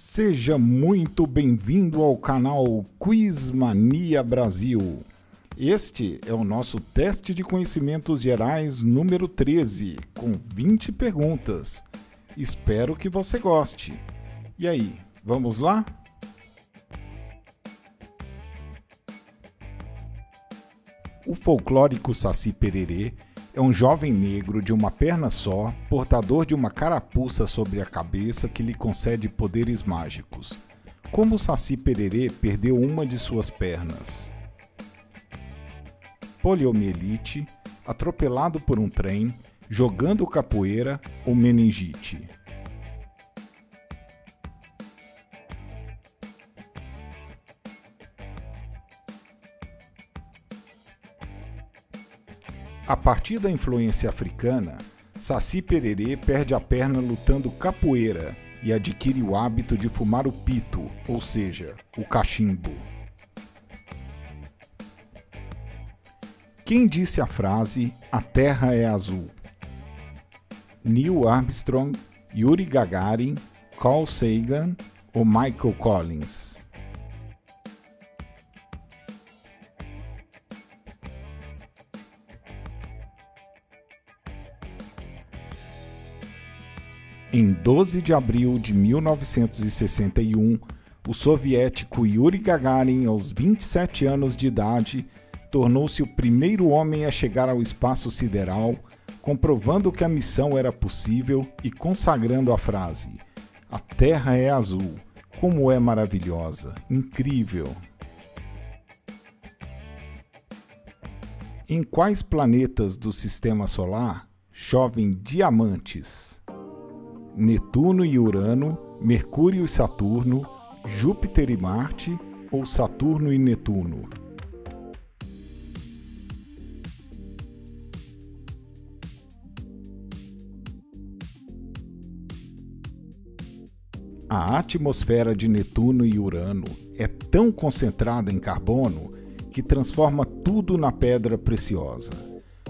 Seja muito bem-vindo ao canal Quizmania Brasil. Este é o nosso teste de conhecimentos gerais número 13, com 20 perguntas. Espero que você goste. E aí, vamos lá? O folclórico Saci Pererê é um jovem negro de uma perna só, portador de uma carapuça sobre a cabeça que lhe concede poderes mágicos. Como o Saci Pererê perdeu uma de suas pernas? Poliomielite, atropelado por um trem, jogando capoeira ou meningite. A partir da influência africana, Saci Pererê perde a perna lutando capoeira e adquire o hábito de fumar o pito, ou seja, o cachimbo. Quem disse a frase A Terra é Azul? Neil Armstrong, Yuri Gagarin, Carl Sagan ou Michael Collins? Em 12 de abril de 1961, o soviético Yuri Gagarin, aos 27 anos de idade, tornou-se o primeiro homem a chegar ao espaço sideral, comprovando que a missão era possível e consagrando a frase: A Terra é azul, como é maravilhosa, incrível. Em quais planetas do sistema solar chovem diamantes? Netuno e Urano, Mercúrio e Saturno, Júpiter e Marte ou Saturno e Netuno? A atmosfera de Netuno e Urano é tão concentrada em carbono que transforma tudo na pedra preciosa.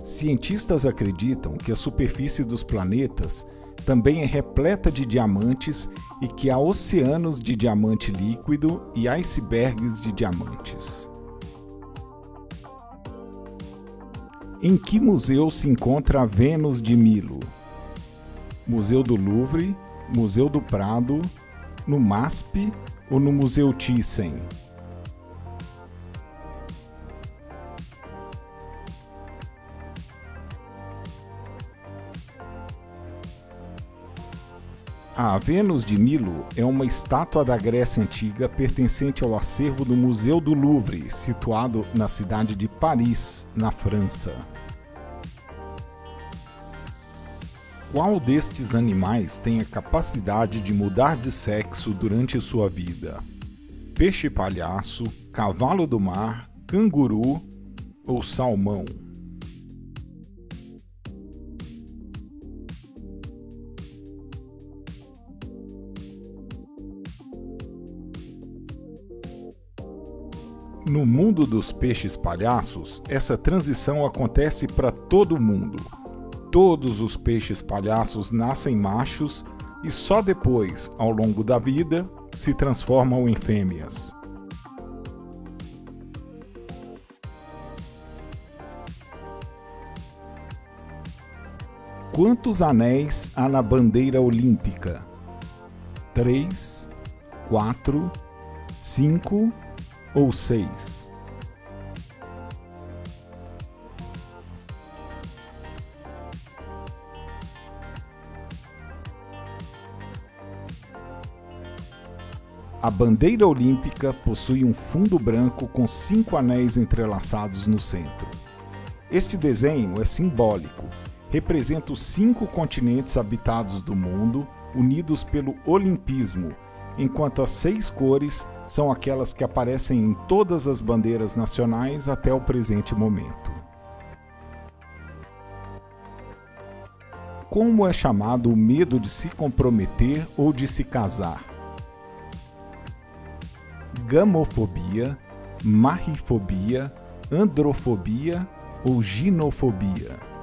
Cientistas acreditam que a superfície dos planetas também é repleta de diamantes e que há oceanos de diamante líquido e icebergs de diamantes. Em que museu se encontra a Vênus de Milo? Museu do Louvre, Museu do Prado, no MASP ou no Museu Thyssen? A Vênus de Milo é uma estátua da Grécia Antiga pertencente ao acervo do Museu do Louvre, situado na cidade de Paris, na França. Qual destes animais tem a capacidade de mudar de sexo durante sua vida? Peixe-palhaço, cavalo do mar, canguru ou salmão? No mundo dos peixes palhaços, essa transição acontece para todo mundo. Todos os peixes palhaços nascem machos e só depois, ao longo da vida, se transformam em fêmeas. Quantos anéis há na bandeira olímpica? Três, quatro, cinco ou seis. A bandeira olímpica possui um fundo branco com cinco anéis entrelaçados no centro. Este desenho é simbólico, representa os cinco continentes habitados do mundo, unidos pelo olimpismo, enquanto as seis cores são aquelas que aparecem em todas as bandeiras nacionais até o presente momento. Como é chamado o medo de se comprometer ou de se casar? Gamofobia, marrifobia, androfobia ou ginofobia?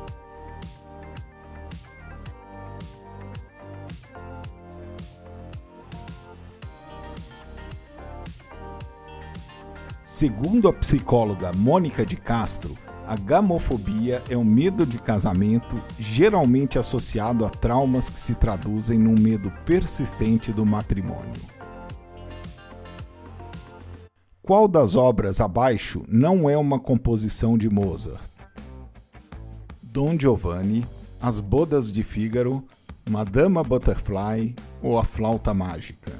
Segundo a psicóloga Mônica de Castro, a gamofobia é um medo de casamento geralmente associado a traumas que se traduzem num medo persistente do matrimônio. Qual das obras abaixo não é uma composição de Mozart? Dom Giovanni, As Bodas de Fígaro, Madama Butterfly ou A Flauta Mágica?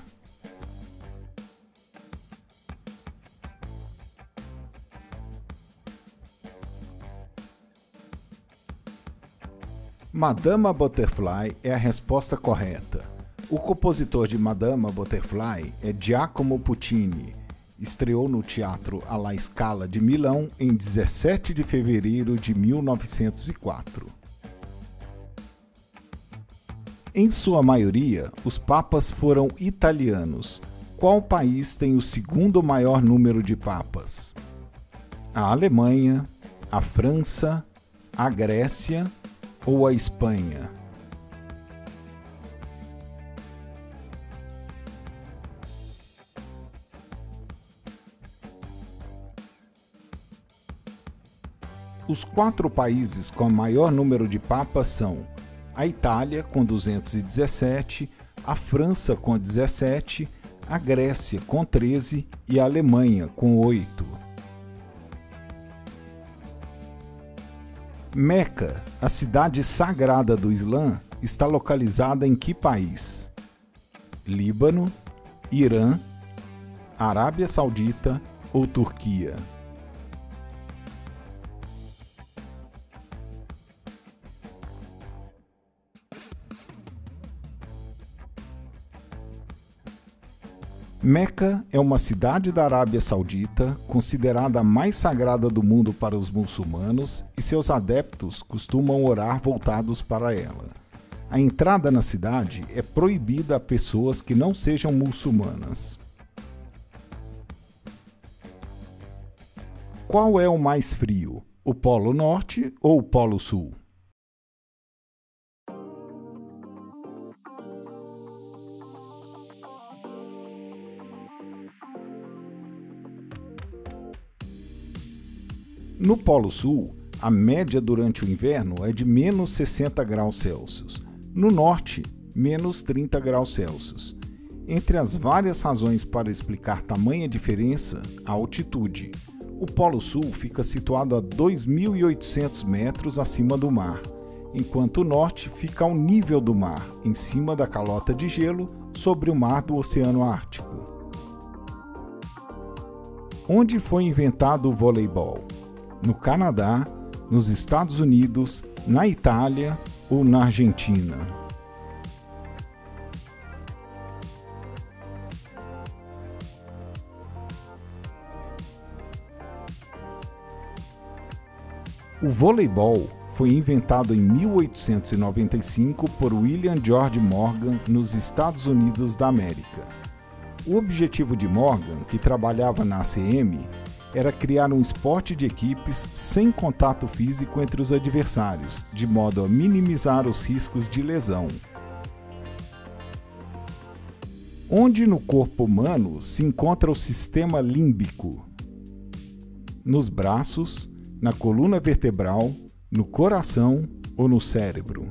Madama Butterfly é a resposta correta. O compositor de Madama Butterfly é Giacomo Puccini. Estreou no Teatro alla Scala de Milão em 17 de fevereiro de 1904. Em sua maioria, os papas foram italianos. Qual país tem o segundo maior número de papas? A Alemanha, a França, a Grécia ou a Espanha? Os quatro países com maior número de papas são a Itália, com 217, a França, com 17, a Grécia, com 13 e a Alemanha, com 8. Meca, a cidade sagrada do Islã, está localizada em que país? Líbano, Irã, Arábia Saudita ou Turquia? Meca é uma cidade da Arábia Saudita, considerada a mais sagrada do mundo para os muçulmanos, e seus adeptos costumam orar voltados para ela. A entrada na cidade é proibida a pessoas que não sejam muçulmanas. Qual é o mais frio, o Polo Norte ou o Polo Sul? No Polo Sul, a média durante o inverno é de menos 60 graus Celsius. No norte, menos 30 graus Celsius. Entre as várias razões para explicar tamanha diferença, a altitude. O Polo Sul fica situado a 2.800 metros acima do mar, enquanto o norte fica ao nível do mar, em cima da calota de gelo, sobre o mar do Oceano Ártico. Onde foi inventado o voleibol? No Canadá, nos Estados Unidos, na Itália ou na Argentina. O voleibol foi inventado em 1895 por William George Morgan nos Estados Unidos da América. O objetivo de Morgan, que trabalhava na ACM, era criar um esporte de equipes sem contato físico entre os adversários, de modo a minimizar os riscos de lesão. Onde no corpo humano se encontra o sistema límbico? Nos braços, na coluna vertebral, no coração ou no cérebro?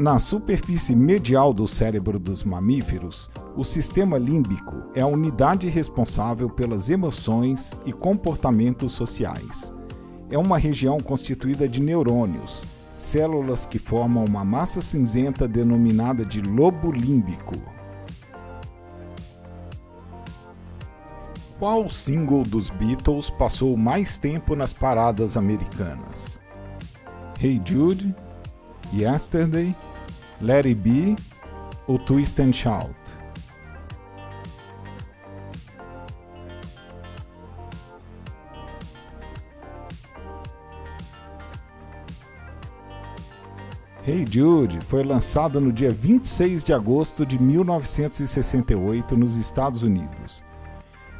Na superfície medial do cérebro dos mamíferos, o sistema límbico é a unidade responsável pelas emoções e comportamentos sociais. É uma região constituída de neurônios, células que formam uma massa cinzenta denominada de lobo límbico. Qual single dos Beatles passou mais tempo nas paradas americanas? Hey Jude, Yesterday Let It Be ou Twist and Shout? Hey Jude foi lançado no dia 26 de agosto de 1968 nos Estados Unidos.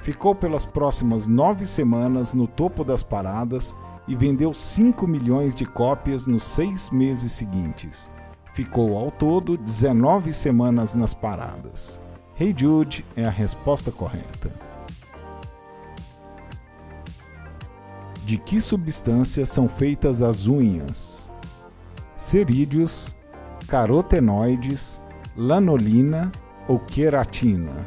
Ficou pelas próximas nove semanas no topo das paradas e vendeu 5 milhões de cópias nos seis meses seguintes. Ficou ao todo 19 semanas nas paradas. Hey Jude é a resposta correta. De que substância são feitas as unhas? Cerídeos, carotenoides, lanolina ou queratina?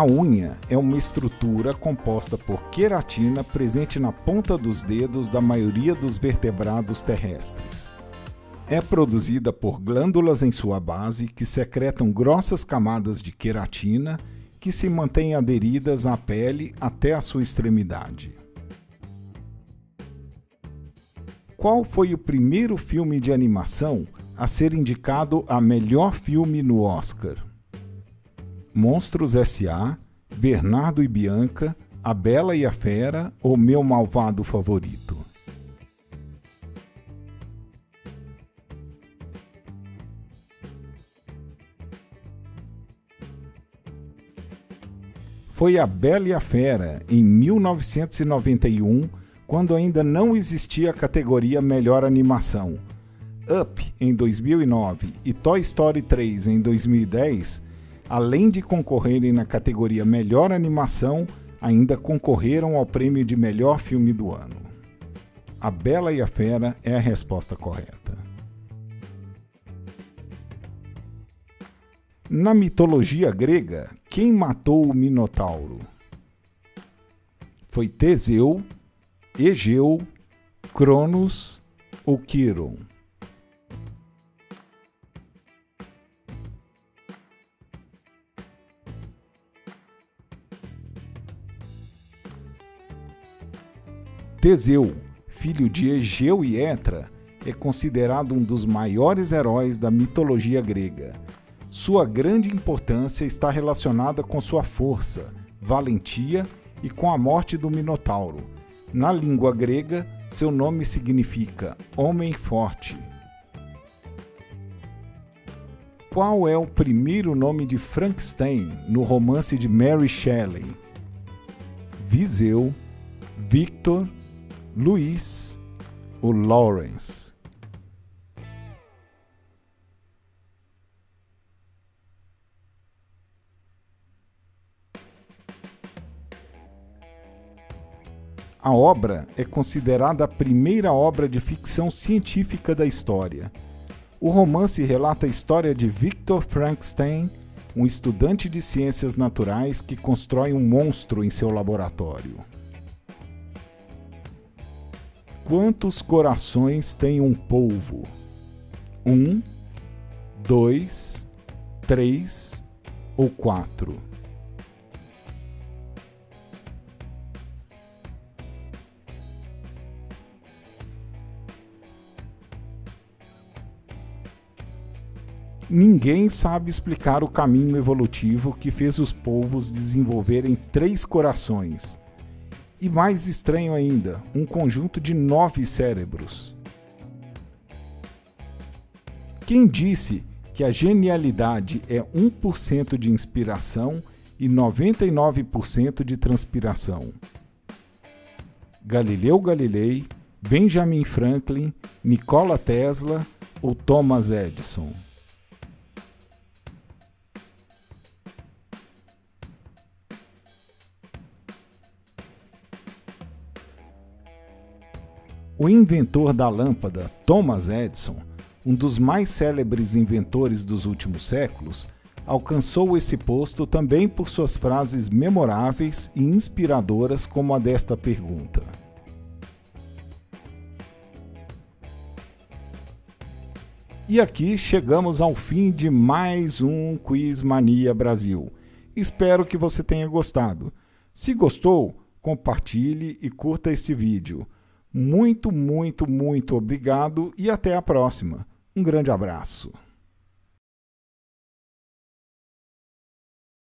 A unha é uma estrutura composta por queratina presente na ponta dos dedos da maioria dos vertebrados terrestres. É produzida por glândulas em sua base que secretam grossas camadas de queratina que se mantêm aderidas à pele até a sua extremidade. Qual foi o primeiro filme de animação a ser indicado a melhor filme no Oscar? Monstros S.A., Bernardo e Bianca, A Bela e a Fera ou Meu Malvado Favorito? Foi A Bela e a Fera, em 1991, quando ainda não existia a categoria Melhor Animação. Up, em 2009, e Toy Story 3, em 2010 além de concorrerem na categoria Melhor Animação, ainda concorreram ao prêmio de Melhor Filme do Ano. A Bela e a Fera é a resposta correta. Na mitologia grega, quem matou o Minotauro? Foi Teseu, Egeu, Cronos ou Quiron? Teseu, filho de Egeu e Etra, é considerado um dos maiores heróis da mitologia grega. Sua grande importância está relacionada com sua força, valentia e com a morte do Minotauro. Na língua grega, seu nome significa homem forte. Qual é o primeiro nome de Frankenstein no romance de Mary Shelley? Viseu, Victor Luiz ou Lawrence. A obra é considerada a primeira obra de ficção científica da história. O romance relata a história de Victor Frankenstein, um estudante de ciências naturais que constrói um monstro em seu laboratório. Quantos corações tem um polvo? Um, dois, três ou quatro? Ninguém sabe explicar o caminho evolutivo que fez os polvos desenvolverem três corações e mais estranho ainda, um conjunto de nove cérebros. Quem disse que a genialidade é 1% de inspiração e 99% de transpiração? Galileu Galilei, Benjamin Franklin, Nikola Tesla ou Thomas Edison? O inventor da lâmpada, Thomas Edison, um dos mais célebres inventores dos últimos séculos, alcançou esse posto também por suas frases memoráveis e inspiradoras, como a desta pergunta. E aqui chegamos ao fim de mais um Quiz Mania Brasil. Espero que você tenha gostado. Se gostou, compartilhe e curta este vídeo. Muito, muito, muito obrigado e até a próxima. Um grande abraço.